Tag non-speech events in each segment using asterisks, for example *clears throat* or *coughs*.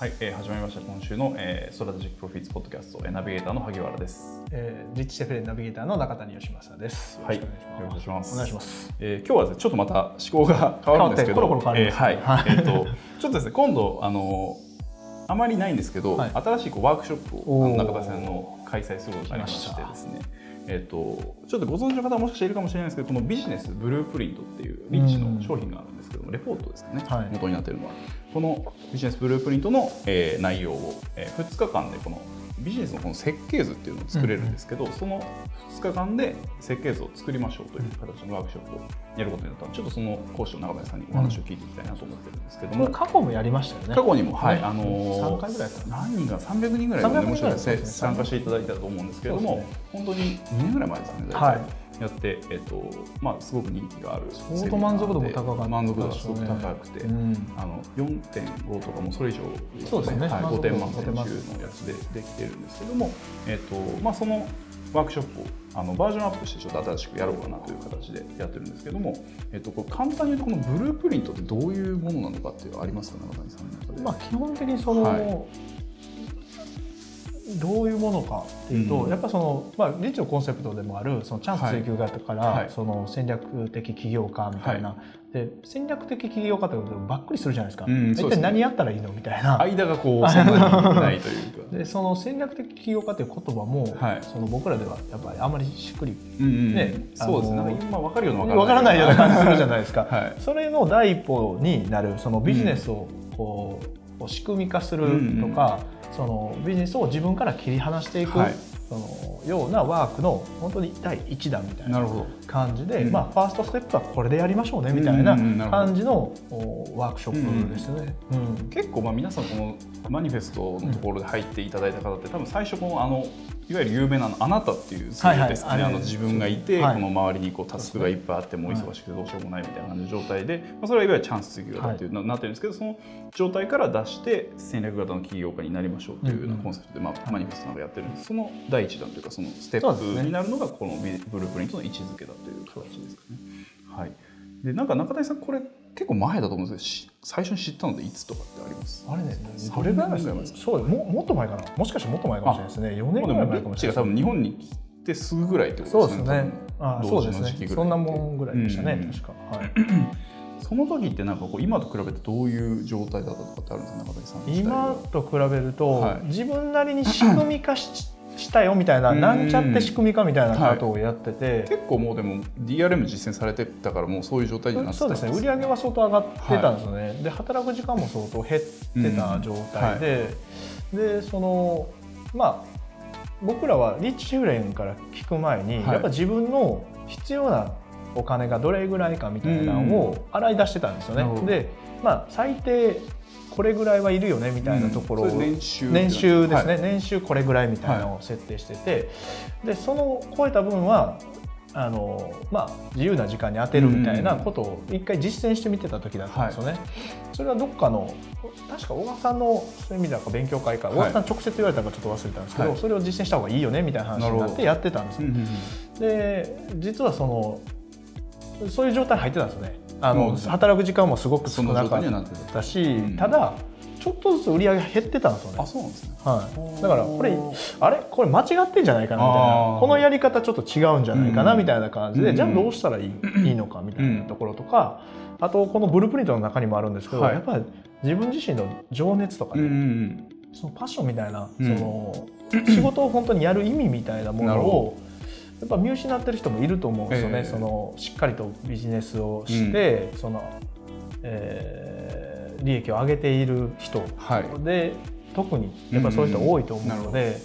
はい、えー、始まりました今週の、えー、 Strategic Profits ポッドキャスト、えー、ナビゲーターの萩原です。えー、リッチシェフレナビゲーターの中谷義正です。はい、よよろしくお願いします。お願いします。えー、今日はですね、ちょっとまた趣向が変わるんですけど、コロコロ変わりますえーはい、はいえっ、と、ちょっとですね、今度あのあまりないんですけど、はい新しいこうワークショップを中田さんの開催することになりましてですね。えっとちょっとご存知の方はもしかしたらいるかもしれないですけどこの Business Blueprint っていう Rich の商品があるんですけどもレポートですかね、はい。元になっているのは。このビジネスブループリントの、えー内容を、えー、2日間でこのビジネスのこの設計図っていうのを作れるんですけど、その2日間で設計図を作りましょうという形のワークショップをやることになったのでちょっとその講師の中谷さんにお話を聞いていきたいなと思ってるんですけども、これ過去もやりましたよね。過去にも、はい、ね。あのー3回ぐらい何人か300人ぐらい300のもしかしたらそうですね。参加していただいたと思うんですけれども、ね。本当に2年ぐらい前ですかね、大体。はいやって、えっとまあ、すごく人気がある相当満足度も高かった満足度がすごく高くて、うん。あの4.5とかもそれ以上、そうですね。はい、5満足度点満点中の5点満やつでできてるんですけども、えっとまあ、そのワークショップをあのバージョンアップしてちょっと新しくやろうかなという形でやってるんですけども、えっと、これ簡単に言うとこのブループリントってどういうものなのかっていうのはありますか中谷さんの中で。まあ基本的にその、はいどういうものかっていうと、うんやっぱそのまあリッチのコンセプトでもあるそのチャンス追求型から、はいはいその戦略的起業家みたいな、で戦略的起業家ってことでばっくりするじゃないですか。うん一体何やったらいいのみたいな。間がこうそんなにないというか。でその戦略的起業家という言葉も、はいその僕らではやっぱりあんまりしっくりうんうんねそうですね。今わかるようなわからないような感じするじゃないですか。はいそれの第一歩になるそのビジネスをこう、こう仕組み化するとか、そのビジネスを自分から切り離していく、はい。そのようなワークの本当に第一弾みたいな。なるほど。感じで、うん。まあ、ファーストステップはこれでやりましょうねみたいな感じのおワークショップですね。うん結構まあ皆さんこのマニフェストのところで入っていただいた方って多分最初このあのいわゆる有名なあのあなたっていう数字ですかね、はい。はいあの自分がいて、はい。この周りにこうタスクがいっぱいあってもう忙しくてどうしようもないみたいな感じの状態で、まあ、それはいわゆるチャンス追求型ってい。うななってるんですけどその状態から出して戦略型の起業家になりましょうっていうようなコンセプトで、まあ、マニフェストなんかやってるんです。その第一弾というかそのステップになるのがこのビブループリントの位置づけだという形ですかね。はい。でなんか中谷さんこれ結構前だと思うんですけどし最初に知ったのでいつとかってあります？あれね、三どれぐらい前ですか？そうももっと前かな、もしかしてもっと前かもしれないですね、4年ぐらい前かもしれない多分日本に来てすぐぐらいってこそうですね。とですね。、そうですね。分同時の時期ぐ、らいそんなもんぐらいでしたね、うん。確か。はい。その時ってなんかこう今と比べてどういう状態だったとかってあるんですか？中谷さん今は。と比べると、はい。自分なりに仕組み化し *laughs* したよみたいな、うん。なんちゃって仕組み化みたいなことをやってて、結構もうでも DRM 実践されてたからもうそういう状態になってたそうですね。売り上げは相当上がってたんですよね、で働く時間も相当減ってた状態で、でそのまあ僕らはリッチ・シューレンから聞く前に、はい。やっぱ自分の必要なお金がどれぐらいかみたいなのを洗い出してたんですよね。で、まあ、最低これぐらいはいるよねみたいなところを、うん。年収年収ですね、はい。年収これぐらいみたいなのを設定してて、でその超えた分はあの、まあ、自由な時間に当てるみたいなことを一回実践してみてた時だったんですよね。それはどっかの確か小川さんのそういう意味では勉強会か、はい。小川さん直接言われたのかちょっと忘れたんですけど、はい。それを実践した方がいいよねみたいな話になってやってたんですよ。で実はそのそういう状態に入ってたんですよね。あの、うん働く時間もすごく少なかったたし、うんただちょっとずつ売り上げ減ってたんですよね。あ。そうなんですね。はい、だからこれあれ？これ間違ってんじゃないかなみたいあなー。このやり方ちょっと違うんじゃないかなうんみたいな感じで、うん。じゃあどうしたらいい？いいのかみたいなところとか、あとこのブループリントの中にもあるんですけど、はい。やっぱり自分自身の情熱とかね、うんそのパッションみたいな、うん。その仕事を本当にやる意味みたいなものをやっぱ見失ってる人もいると思うんですよね、ええ。そのしっかりとビジネスをして、そのえー利益を上げている人はい。で特にやっぱそういう人多いと思ううんうんので、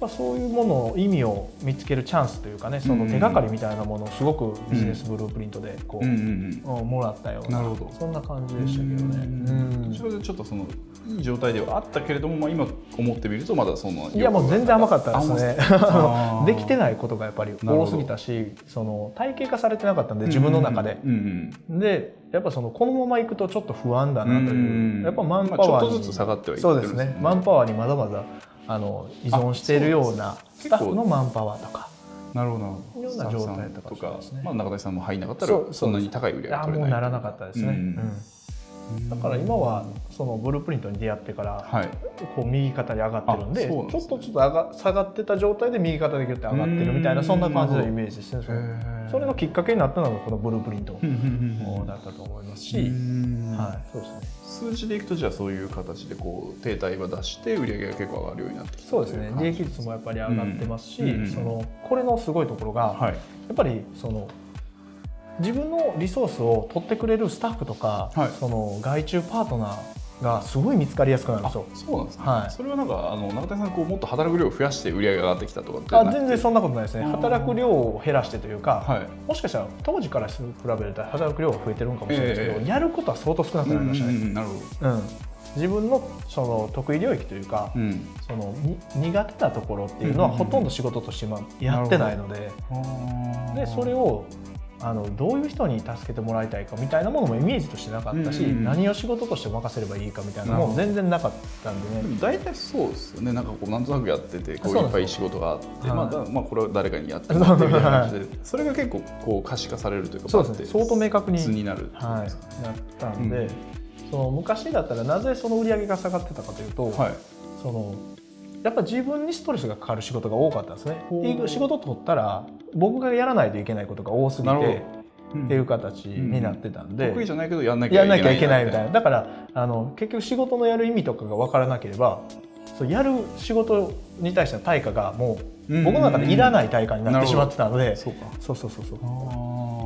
まあ、そういうものを意味を見つけるチャンスというかねその手がかりみたいなものをすごくビジネスブループリントでこう、うんうんもらったようなそんな感じでしたけどね。うん。それでちょっとそのいい状態ではあったけれども、まあ、今思ってみるとまだそのいやもう全然甘かったですね。*laughs* できてないことがやっぱり多すぎたしその体系化されてなかったんで自分の中で。うんうんでやっぱそのこのままいくとちょっと不安だなという、うんやっぱマンパまあちょワーに、っとずつ下がってはいってそうるんですね。ですね。マンパワーにまだまだあの依存しているようなスタッフのマンパワーとかなるほどなるほどような状態とかね。まあ、中谷さんも入んなかったらそんなに高い売り上げ取れないならなかったですね。うん。うんだから今はそのブループリントに出会ってから、はい。こう右肩に上がってるんでね。ちょっとちょっと上が下がってた状態で右肩でギュッて上がってるみたいなうん。そんな感じのイメージですね。それのきっかけになったのがこのブループリントだったと思いますうし、んはい、そうですね。数字でいくとじゃあそういう形でこう停滞は出して売り上げが結構上がるようになってきたそうですね。利益率もやっぱり上がってますし、そのこれのすごいところが、はい。やっぱりその自分のリソースを取ってくれるスタッフとか、はい。その外注パートナーがすごい見つかりやすくなるんですよ。そうなんですね、はい。それはなんかあの中谷さんこうもっと働く量を増やして売り上げが上がってきたとかってあ全然そんなことないですね。働く量を減らしてというか、はい。もしかしたら当時から比べると働く量が増えてるんかもしれないですけど、ええ。やることは相当少なくなりましたうんうんね。うんなるほど。うん。自分のその得意領域というか、うん。そのに苦手なところっていうのはほとんど仕事として今やってないので、でそれをあのどういう人に助けてもらいたいかみたいなものもイメージとしてなかったし、うんうんうん。何を仕事として任せればいいかみたいなのも全然なかったんでね。大体そうですよね。なんかこうなんとなくやっててこういっぱい仕事があって、はい。まあだまあ、これは誰かにやってもらってみたいな感じでそれが結構こう可視化されるというかそうですね。相当明確に図になるはい、なったんで、うん。その昔だったらなぜその売り上げが下がってたかというと、はい。そのやっぱ自分にストレスがかかる仕事が多かったんですね。仕事取ったら僕がやらないといけないことが多すぎてど。っていう形になってたんで、得意じゃないけどやんなきゃいけないみたいな。なだからあの結局仕事のやる意味とかが分からなければそうやる仕事に対しての対価がもううん。僕の中でいらない対価になってしまってたので、そうか。そうそうそうそう。あ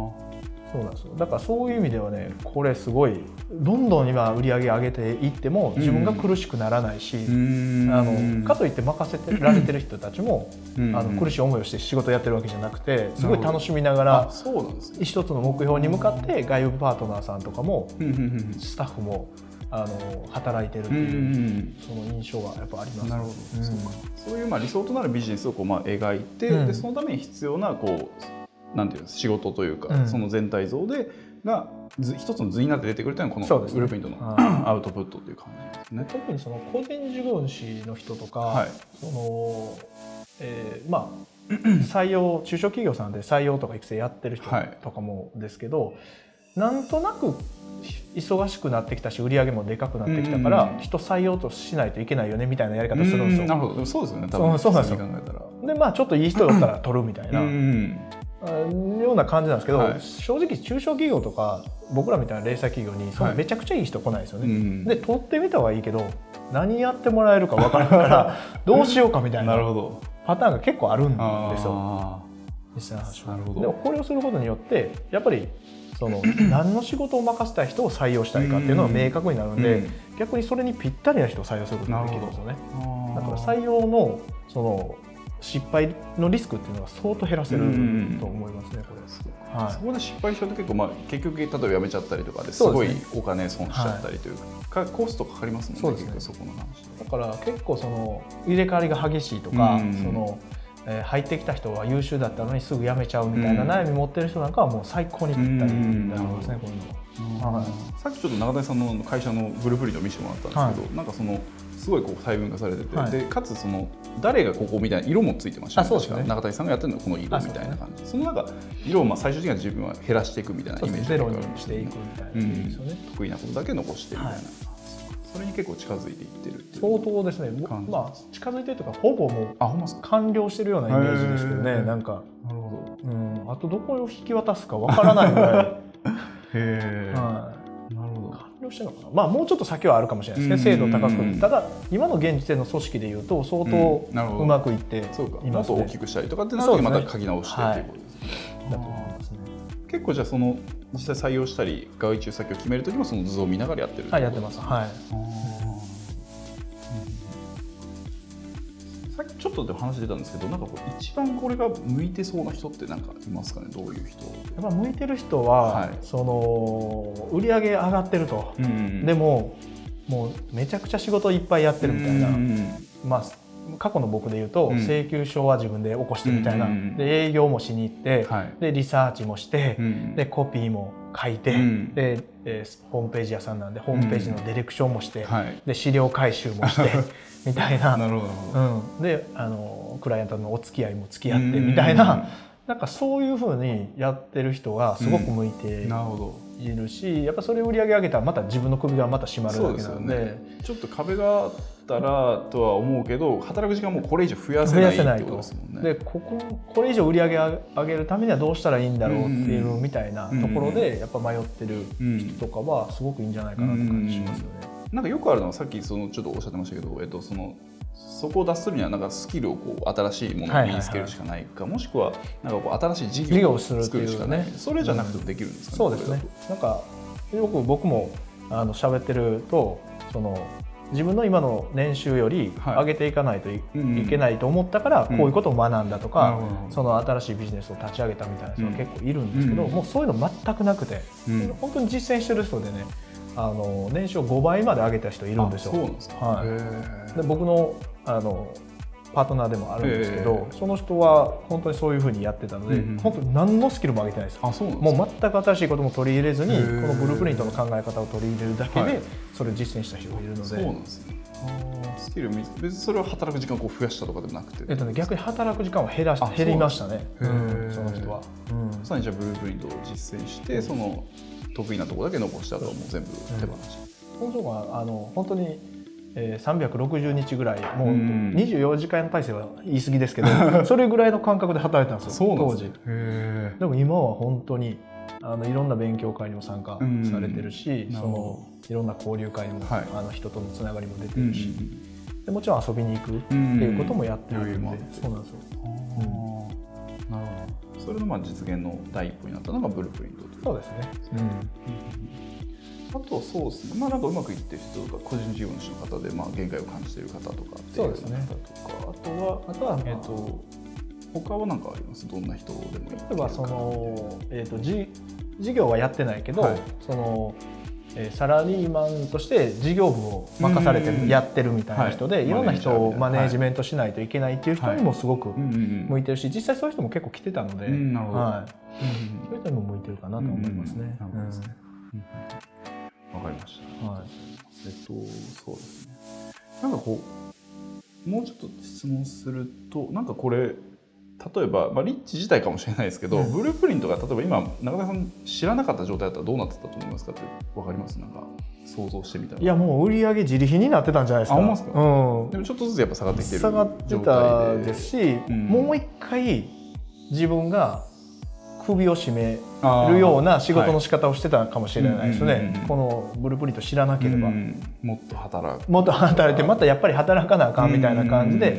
そうなんですよ。だからそういう意味ではねこれすごいどんどん今売り上げ上げていっても自分が苦しくならないし、ーあのかといって任せてられてる人たちも、うん。あの苦しい思いをして仕事やってるわけじゃなくてすごい楽しみながあらそうなんですね。一つの目標に向かって外部パートナーさんとかもうんうんうんスタッフもあの働いてるってうんうんいう、うん。その印象がやっぱあります。なるほど、うん。そうか。そういうまあ理想となるビジネスをこうまあ描いて、うん。でそのために必要なこうなんていう仕事というか、うん。その全体像でが図一つの図になって出てくるというのがこのね。グループイントのはアウトプットという感じですね。特にその個人事業主の人とか、はい。そのえーまあ *clears throat* 採用中小企業さんで採用とか育成やってる人はい。とかもですけど、なんとなく忙しくなってきたし売り上げもでかくなってきたから、うん。人採用としないといけないよねみたいなやり方するんですよ。なるほど。でもそうですよね。多分そうなんですよ。普通に考えたら。でまあちょっといい人だったら取るみたいな、ような感じなんですけど、はい。正直中小企業とか僕らみたいな零細企業にそのはい。めちゃくちゃいい人来ないですよね。うん。で取ってみたはいいけど何やってもらえるか分からんから *laughs* どうしようかみたいな。パターンが結構あるんですよ。あ実際なるほど。でもこれをすることによってやっぱりその *coughs* 何の仕事を任せたい人を採用したいかっていうのが明確になるんで、うん。逆にそれにぴったりな人を採用することができるんですよね。だから採用のその失敗のリスクっていうのが相当減らせるうんと思いますねこれ。はい。そこで失敗しちゃうと結構、まあ、結局例えば辞めちゃったりとかですごいお金損しちゃったりというか,、コストかかりますもんねそうですね。そこの話。だから結構その入れ替わりが激しいとか、うんそのえー入ってきた人は優秀だったのにすぐ辞めちゃうみたいなうん悩み持ってる人なんかはもう最高にぴったりになりますね、こういうの。は。はい。さっきちょっと中谷さんの会社のブループリントを見せてもらったんですけど、なんかそのすごいこう細分化されてて、はい。でかつその誰がここみたいな色もついてましたあそうですね。中谷さんがやってるのはこの色みたいな感じ。そ,、のなんか色をまあ最終的には自分は減らしていくみたいなイメージねゼロにしていくみたいなうん。得意なことだけ残してみたいな、はい。それに結構近づいていってる相当ですね、まあ、近づいてるというかほぼもう完了してるようなイメージですけどねなんか、なるほど。うん、あとどこを引き渡すかわからないぐらい、*laughs* へえ、はいしてるのかな、まあ、もうちょっと先はあるかもしれないですね、うん。精度高く、ただ、今の現時点の組織でいうと、相当うまくいっていますね。もっと大きくしたりとかってなるとまた書き直してっていうことですね、だと思いますね。結構じゃあその実際採用したり外注先を決める時もその図を見ながらやってるはい、やってます。はい。さっきちょっとで話出たんですけどなんかこう一番これが向いてそうな人ってなんかいますかね？どういう人、やっぱ向いてる人は、はい。その売り上げ上がってると、うんでももうめちゃくちゃ仕事いっぱいやってるみたいな、うんまあ過去の僕で言うと、うん。請求書は自分で起こしてみたいな、うんで営業もしに行って、はい。でリサーチもして、うん。でコピーも書いて、うん。で、えーホームページ屋さんなんでホームページのディレクションもして、はい。で資料回収もして *laughs* みたいな。なるほど。うん、であのクライアントのお付き合いも付き合ってみたいな、なんかそういうふうにやってる人がすごく向いてなるほど。いるしやっぱそれを売り上げ上げたらまた自分の首がまた締まるだけなので、ね、ちょっと壁があったらとは思うけど働く時間もこれ以上増やせないってことですもんね。でこここれ以上売り上げ上げるためにはどうしたらいいんだろうっていうみたいなところでやっぱ迷ってる人とかはすごくいいんじゃないかなって感じしますよね。なんかよくあるのはさっきそのちょっとおっしゃってましたけど、えっと、そのそこを脱するにはなんかスキルをこう新しいものを身につけるしかないか、もしくはなんかこう新しい事業を作るしかない、ね、それじゃなくてもできるんですか、ね、そうですね。なんかよく僕もあの喋ってるとその自分の今の年収より上げていかないとい,、けないと思ったからこういうことを学んだとか、その新しいビジネスを立ち上げたみたいな人が結構いるんですけど、もうそういうの全くなくて、本当に実践してる人でねあの年収を5倍まで上げた人いるんですよ。はい、で僕のあのパートナーでもあるんですけど、その人は本当にそういうふうにやってたので、うん、本当に何のスキルも上げてないです。あそうなんもう全く新しいことも取り入れずにこのブループリントの考え方を取り入れるだけで、それを実践した人がいるので。そうなんですね。スキル別にそれは働く時間を増やしたとかでもなくて、えっとね、逆に働く時間は減ら減りましたね、うん、その人は、うん、まさにじゃあブループリントを実践して、その得意なところだけ残したともう全部手放し、うん、その人があの本当にえー、360日ぐらいもう24時間体制は言い過ぎですけど *laughs* それぐらいの感覚で働いてたんですよ当時。でも今は本当にあのいろんな勉強会にも参加されてるし、そのいろんな交流会にも、はい、あの人とのつながりも出てるし、でもちろん遊びに行くっていうこともやってるので、そうなんですよ。なるほど。それのまあ実現の第一歩になったのがブループリントそうですね、うんあとそうですね、まあ、なんかうまくいってる人とか個人事業主の方で、まあ、限界を感じている方とかそうですね。とかあとはあとは、えーと、他は何かあります？どんな人でも例えばその、えーと、じ事業はやってないけど、はい、そのえサラリーマンとして事業部を任されてやってるみたいな人で、い、ろんな人をマネージメントしないといけないっていう人にもすごく向いてるし実際そういう人も結構来てたので、はい、そういう人にも向いてるかなと思いますね。わかりました。はい。えっと、そうですね。なんかこう、もうちょっと質問すると、なんかこれ、例えば、まあ、リッチ自体かもしれないですけど、うん、ブループリントが例えば今中田さん知らなかった状態だったらどうなってたと思いますかって分かります？なんか想像してみたら。いやもう売り上げ自利品になってたんじゃないですか。あますか、うん、でもちょっとずつやっぱ下がってきてる下がってたですし、うん、もう一回自分が首を絞めるような仕事の仕方をしてたかもしれないですね、このブループリント知らなければ、もっと働く。もっと働いてまたやっぱり働かなあかんみたいな感じで、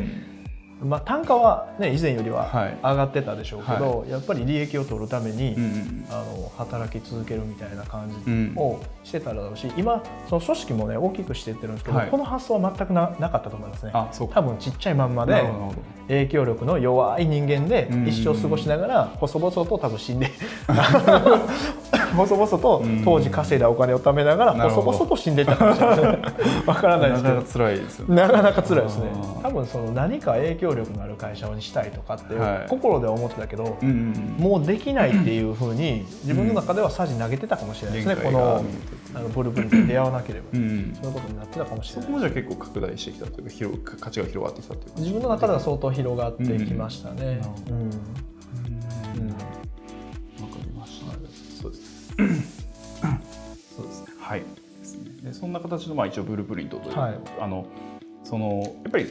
まあ、単価は、ね、以前よりは上がってたでしょうけど、はい、やっぱり利益を取るために、うん、あの働き続けるみたいな感じをしてただろうし、今その組織もね大きくしていってるんですけど、はい、この発想は全くななかったと思いますね。多分ちっちゃいまんまで影響力の弱い人間で一生過ごしながら細々と多分死んで *laughs* 細々と当時稼いだお金を貯めながら細々と死んでたかもしれない。わからないですけど。なかなか辛いですよね。なかなか辛いですね。多分その何か影響力のある会社にしたいとかって心では思ってたけど、もうできないっていうふうに自分の中ではさじ投げてたかもしれないですね、このあのブループリントに出会わなければ、そういうことになってたかもしれない。そこもじゃ結構拡大してきたというか広価値が広がってきたという自分の中では相当広がってきましたね。うん。うん。そうです。そうですね。はい。でそんな形のまあ一応ブループリントという、はい、あのそのやっぱり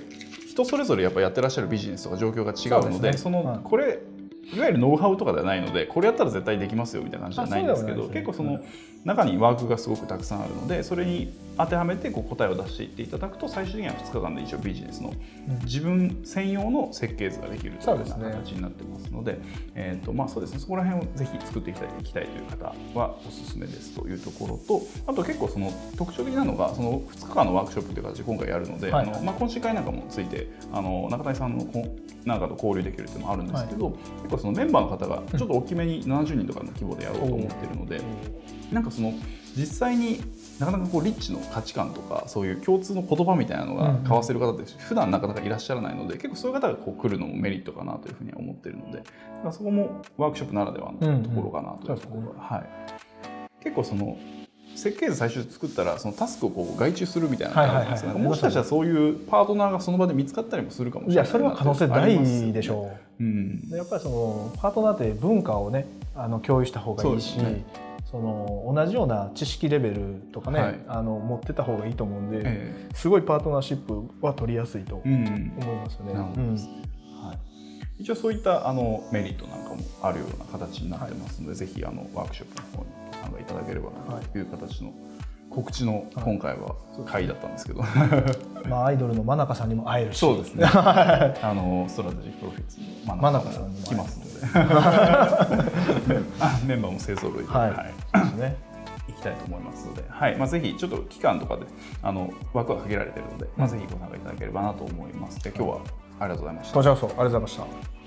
人それぞれやっぱやってらっしゃるビジネスとか状況が違うので、そ、ね、の、はい、これいわゆるノウハウとかではないのでこれやったら絶対できますよみたいな感じじゃないんですけど、ね、結構その中にワークがすごくたくさんあるのでそれに当てはめてこう答えを出していっていただくと最終的には2日間で一応ビジネスの自分専用の設計図ができるというような形になってますので、えーとまあ、そうですね。そこら辺をぜひ作っていきたいいきたいという方はおすすめですというところとあと結構その特徴的なのがその2日間のワークショップという形で今回やるので、はい、あのまあ、懇親会なんかもついてあの中谷さんのなんかと交流できるっていうのもあるんですけど、はい、結構そのメンバーの方がちょっと大きめに70人とかの規模でやろうと思ってるので、なんかその実際になかなかこうリッチの価値観とかそういう共通の言葉みたいなのが交わせる方って普段なかなかいらっしゃらないので結構そういう方がこう来るのもメリットかなというふうには思っているのでそこもワークショップならではのところかなというところはい、結構その設計図最初作ったらそのタスクをこう外注するみたいな感じですね、もしかしたらそういうパートナーがその場で見つかったりもするかもしれない。いやそれは可能性大でしょう、うん、やっぱりそのパートナーって文化をねあの共有した方がいいし、ね、その同じような知識レベルとかね、はい。あの持ってた方がいいと思うんで、えすごいパートナーシップは取りやすいと思いますよね。一応そういったあのメリットなんかもあるような形になってますので、ぜひあのワークショップの方にご参加いただければなという形の告知の今回は会だったんですけど、うんまあ、アイドルの真中さんにも会えるし。そうですね。*laughs* あのストラテジックプロフィッツの真中さんにも来ますので。*laughs* メンバーも勢ぞろいで、はい。はい。ね。行きたいと思いますので、はい。まあ、ぜひちょっと期間とかであの枠は限られているので、まあ、ぜひご参加いただければなと思います。で今日はありがとうございました。こちらこそありがとうございました。